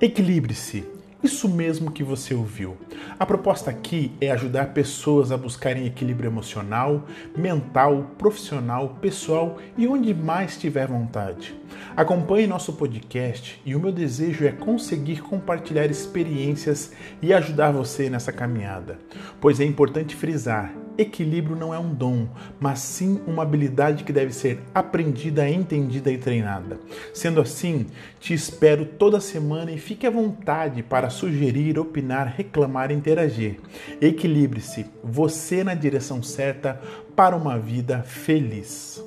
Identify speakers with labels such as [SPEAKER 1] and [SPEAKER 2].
[SPEAKER 1] Equilibre-se. Isso mesmo que você ouviu. A proposta aqui é ajudar pessoas a buscarem equilíbrio emocional, mental, profissional, pessoal e onde mais tiver vontade. Acompanhe nosso podcast e o meu desejo é conseguir compartilhar experiências e ajudar você nessa caminhada. Pois é importante frisar: equilíbrio não é um dom, mas sim uma habilidade que deve ser aprendida, entendida e treinada. Sendo assim, te espero toda semana e fique à vontade para sugerir, opinar, reclamar e interagir. Equilibre-se, você na direção certa para uma vida feliz.